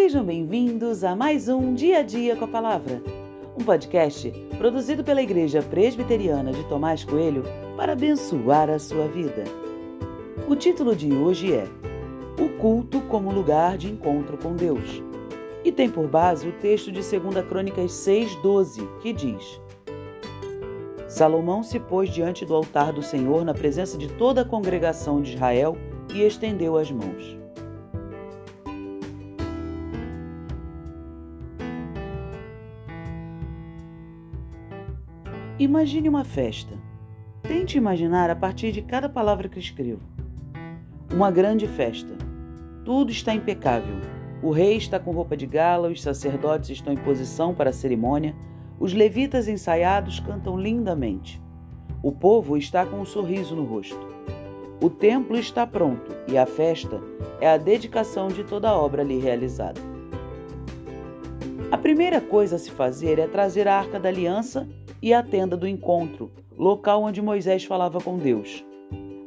Sejam bem-vindos a mais um Dia a Dia com a Palavra, um podcast produzido pela Igreja Presbiteriana de Tomás Coelho para abençoar a sua vida. O título de hoje é O Culto como Lugar de Encontro com Deus e tem por base o texto de 2 Crônicas 6,12, que diz: Salomão se pôs diante do altar do Senhor na presença de toda a congregação de Israel e estendeu as mãos. Imagine uma festa. Tente imaginar a partir de cada palavra que escrevo. Uma grande festa. Tudo está impecável. O rei está com roupa de gala, os sacerdotes estão em posição para a cerimônia, os levitas ensaiados cantam lindamente. O povo está com um sorriso no rosto. O templo está pronto e a festa é a dedicação de toda a obra ali realizada. A primeira coisa a se fazer é trazer a arca da aliança e a tenda do encontro, local onde Moisés falava com Deus.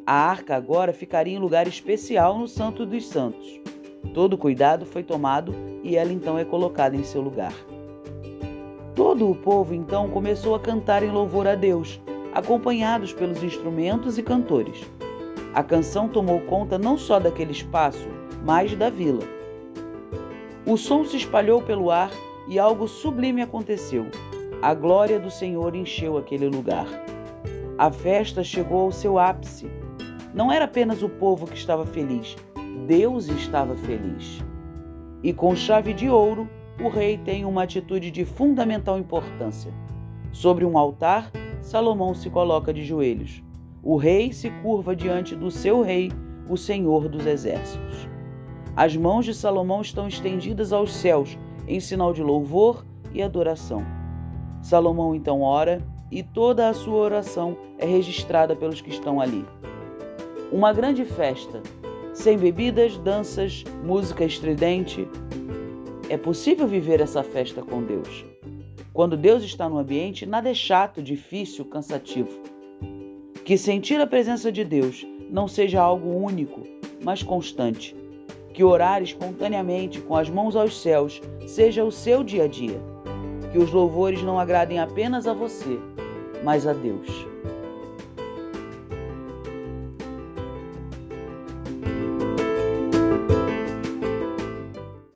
A arca agora ficaria em lugar especial no Santo dos Santos. Todo cuidado foi tomado e ela então é colocada em seu lugar. Todo o povo então começou a cantar em louvor a Deus, acompanhados pelos instrumentos e cantores. A canção tomou conta não só daquele espaço, mas da vila. O som se espalhou pelo ar e algo sublime aconteceu. A glória do Senhor encheu aquele lugar. A festa chegou ao seu ápice. Não era apenas o povo que estava feliz, Deus estava feliz. E com chave de ouro, o rei tem uma atitude de fundamental importância. Sobre um altar, Salomão se coloca de joelhos. O rei se curva diante do seu rei, o Senhor dos Exércitos. As mãos de Salomão estão estendidas aos céus, em sinal de louvor e adoração. Salomão então ora e toda a sua oração é registrada pelos que estão ali. Uma grande festa, sem bebidas, danças, música estridente. É possível viver essa festa com Deus. Quando Deus está no ambiente, nada é chato, difícil, cansativo. Que sentir a presença de Deus não seja algo único, mas constante. Que orar espontaneamente com as mãos aos céus seja o seu dia a dia que os louvores não agradem apenas a você, mas a Deus.